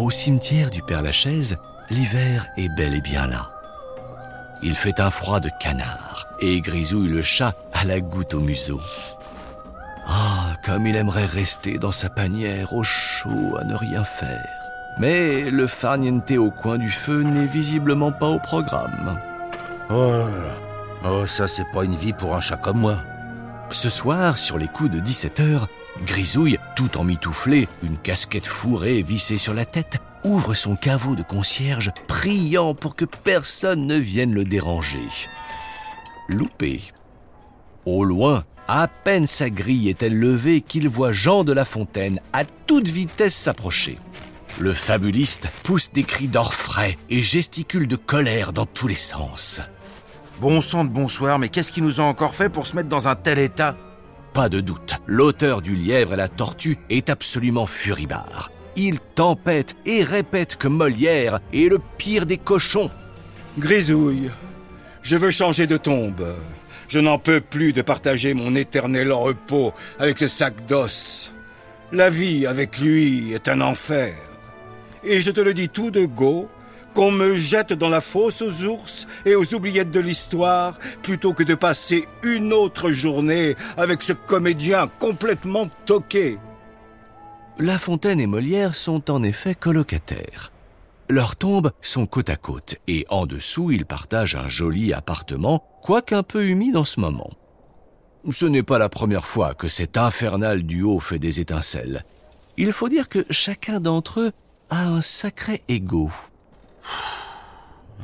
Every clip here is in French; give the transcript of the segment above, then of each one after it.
Au cimetière du Père Lachaise, l'hiver est bel et bien là. Il fait un froid de canard et Grisouille le chat à la goutte au museau. Ah, comme il aimerait rester dans sa panière au chaud à ne rien faire. Mais le farniente au coin du feu n'est visiblement pas au programme. Oh là là. Oh, ça, c'est pas une vie pour un chat comme moi. Ce soir, sur les coups de 17 heures, Grisouille, tout en mitouflé, une casquette fourrée vissée sur la tête, ouvre son caveau de concierge, priant pour que personne ne vienne le déranger. Loupé. Au loin, à peine sa grille est-elle levée qu'il voit Jean de La Fontaine à toute vitesse s'approcher. Le fabuliste pousse des cris d'orfraie et gesticule de colère dans tous les sens. Bon sang de bonsoir, mais qu'est-ce qui nous a encore fait pour se mettre dans un tel état? Pas de doute, l'auteur du lièvre et la tortue est absolument furibard. Il tempête et répète que Molière est le pire des cochons. Grisouille, je veux changer de tombe. Je n'en peux plus de partager mon éternel repos avec ce sac d'os. La vie avec lui est un enfer. Et je te le dis tout de go, qu'on me jette dans la fosse aux ours et aux oubliettes de l'histoire, plutôt que de passer une autre journée avec ce comédien complètement toqué. La Fontaine et Molière sont en effet colocataires. Leurs tombes sont côte à côte et en dessous ils partagent un joli appartement, quoique un peu humide en ce moment. Ce n'est pas la première fois que cet infernal duo fait des étincelles. Il faut dire que chacun d'entre eux a un sacré ego.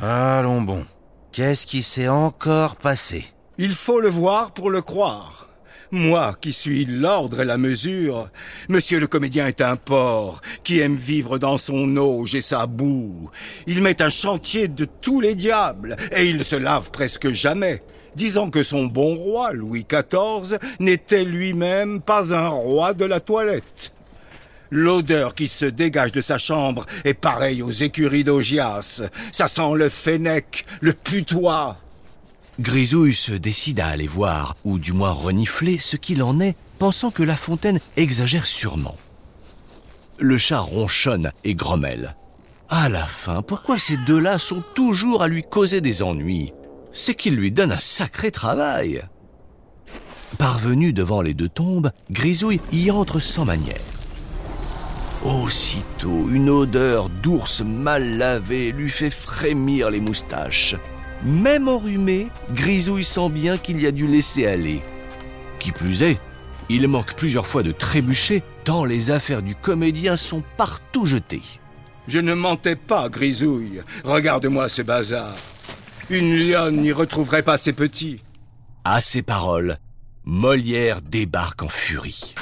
Allons bon. Qu'est-ce qui s'est encore passé? Il faut le voir pour le croire. Moi qui suis l'ordre et la mesure, monsieur le comédien est un porc qui aime vivre dans son auge et sa boue. Il met un chantier de tous les diables et il se lave presque jamais, disant que son bon roi, Louis XIV, n'était lui-même pas un roi de la toilette. L'odeur qui se dégage de sa chambre est pareille aux écuries d'Augias. Ça sent le fennec, le putois. Grisouille se décide à aller voir, ou du moins renifler ce qu'il en est, pensant que La Fontaine exagère sûrement. Le chat ronchonne et grommelle. À la fin, pourquoi ces deux-là sont toujours à lui causer des ennuis? C'est qu'il lui donne un sacré travail. Parvenu devant les deux tombes, Grisouille y entre sans manière. Aussitôt, une odeur d'ours mal lavé lui fait frémir les moustaches. Même enrhumé, Grisouille sent bien qu'il y a dû laisser aller. Qui plus est, il manque plusieurs fois de trébucher, tant les affaires du comédien sont partout jetées. Je ne mentais pas, Grisouille. Regarde-moi ce bazar. Une lionne n'y retrouverait pas ses petits. À ces paroles, Molière débarque en furie.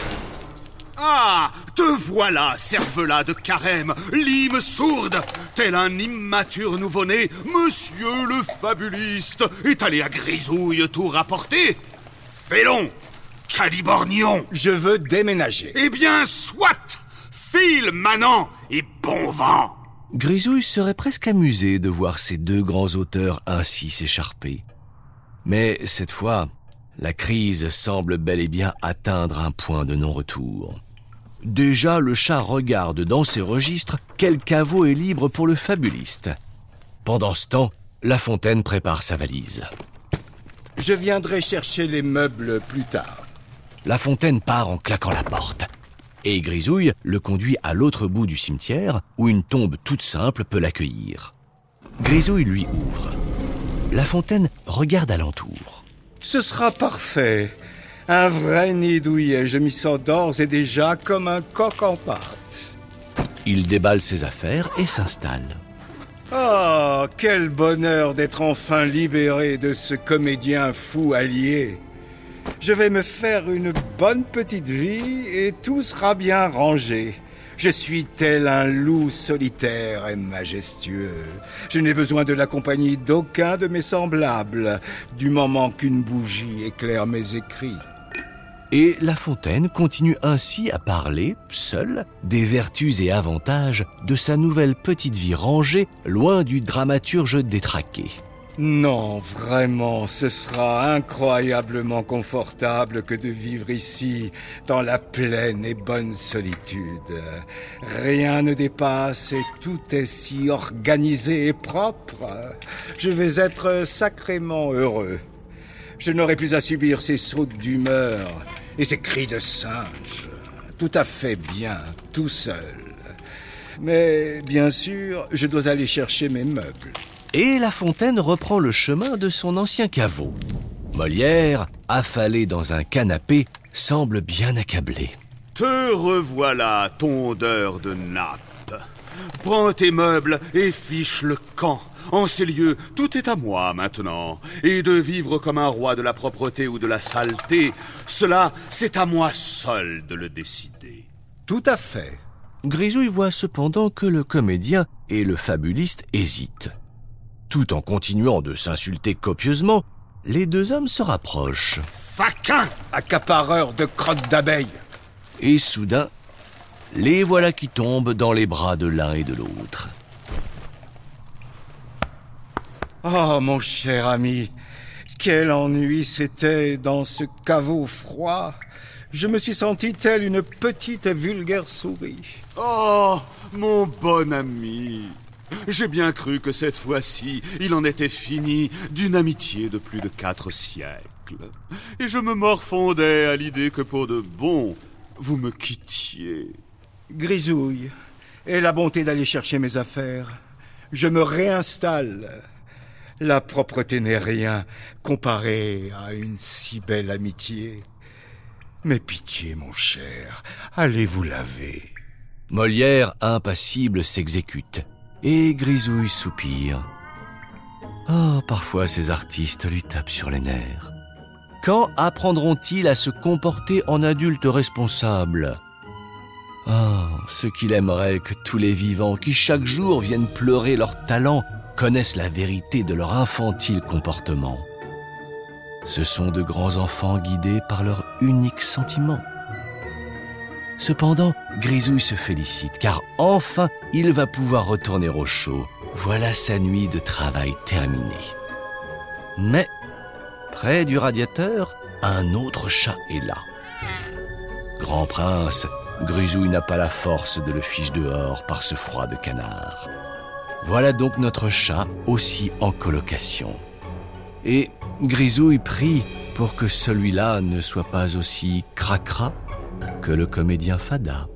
Ah Te voilà, cervelas de carême, lime sourde. Tel un immature nouveau-né, monsieur le fabuliste est allé à Grisouille tout rapporter. Félon Calibornion. Je veux déménager. Eh bien, soit. File, manant, et bon vent. Grisouille serait presque amusé de voir ces deux grands auteurs ainsi s'écharper. Mais cette fois, la crise semble bel et bien atteindre un point de non-retour. Déjà, le chat regarde dans ses registres quel caveau est libre pour le fabuliste. Pendant ce temps, La Fontaine prépare sa valise. Je viendrai chercher les meubles plus tard. La Fontaine part en claquant la porte. Et Grisouille le conduit à l'autre bout du cimetière, où une tombe toute simple peut l'accueillir. Grisouille lui ouvre. La Fontaine regarde alentour. Ce sera parfait. Un vrai nid douillet. Je m'y sens d'ores et déjà comme un coq en pâte. Il déballe ses affaires et s'installe. Oh, quel bonheur d'être enfin libéré de ce comédien fou allié. Je vais me faire une bonne petite vie et tout sera bien rangé. Je suis tel un loup solitaire et majestueux. Je n'ai besoin de la compagnie d'aucun de mes semblables, du moment qu'une bougie éclaire mes écrits. Et La Fontaine continue ainsi à parler, seul, des vertus et avantages de sa nouvelle petite vie rangée, loin du dramaturge détraqué. Non, vraiment, ce sera incroyablement confortable que de vivre ici, dans la pleine et bonne solitude. Rien ne dépasse et tout est si organisé et propre. Je vais être sacrément heureux. Je n'aurai plus à subir ces sautes d'humeur et ces cris de singe. Tout à fait bien, tout seul. Mais bien sûr, je dois aller chercher mes meubles. Et La Fontaine reprend le chemin de son ancien caveau. Molière, affalé dans un canapé, semble bien accablé. Te revoilà, tondeur de nappe. Prends tes meubles et fiche le camp. En ces lieux, tout est à moi maintenant. Et de vivre comme un roi de la propreté ou de la saleté, cela, c'est à moi seul de le décider. Tout à fait. Grisouille voit cependant que le comédien et le fabuliste hésitent. Tout en continuant de s'insulter copieusement, les deux hommes se rapprochent. Faquin Accapareur de crottes d'abeilles Et soudain, les voilà qui tombent dans les bras de l'un et de l'autre. Oh, mon cher ami, quel ennui c'était dans ce caveau froid. Je me suis senti telle une petite et vulgaire souris. Oh, mon bon ami. J'ai bien cru que cette fois-ci, il en était fini d'une amitié de plus de quatre siècles. Et je me morfondais à l'idée que pour de bon, vous me quittiez. Grisouille, aie la bonté d'aller chercher mes affaires. Je me réinstalle. La propreté n'est rien comparé à une si belle amitié. Mais pitié, mon cher, allez vous laver. Molière, impassible, s'exécute. Et Grisouille soupire. Oh, parfois ces artistes lui tapent sur les nerfs. Quand apprendront-ils à se comporter en adultes responsables Ah, ce qu'il aimerait que tous les vivants qui chaque jour viennent pleurer leur talent connaissent la vérité de leur infantile comportement. Ce sont de grands enfants guidés par leur unique sentiment. Cependant, Grisouille se félicite car enfin il va pouvoir retourner au chaud. Voilà sa nuit de travail terminée. Mais, près du radiateur, un autre chat est là. Grand prince, Grisouille n'a pas la force de le fiche dehors par ce froid de canard. Voilà donc notre chat aussi en colocation. Et Grisouille prie pour que celui-là ne soit pas aussi cracra que le comédien Fada.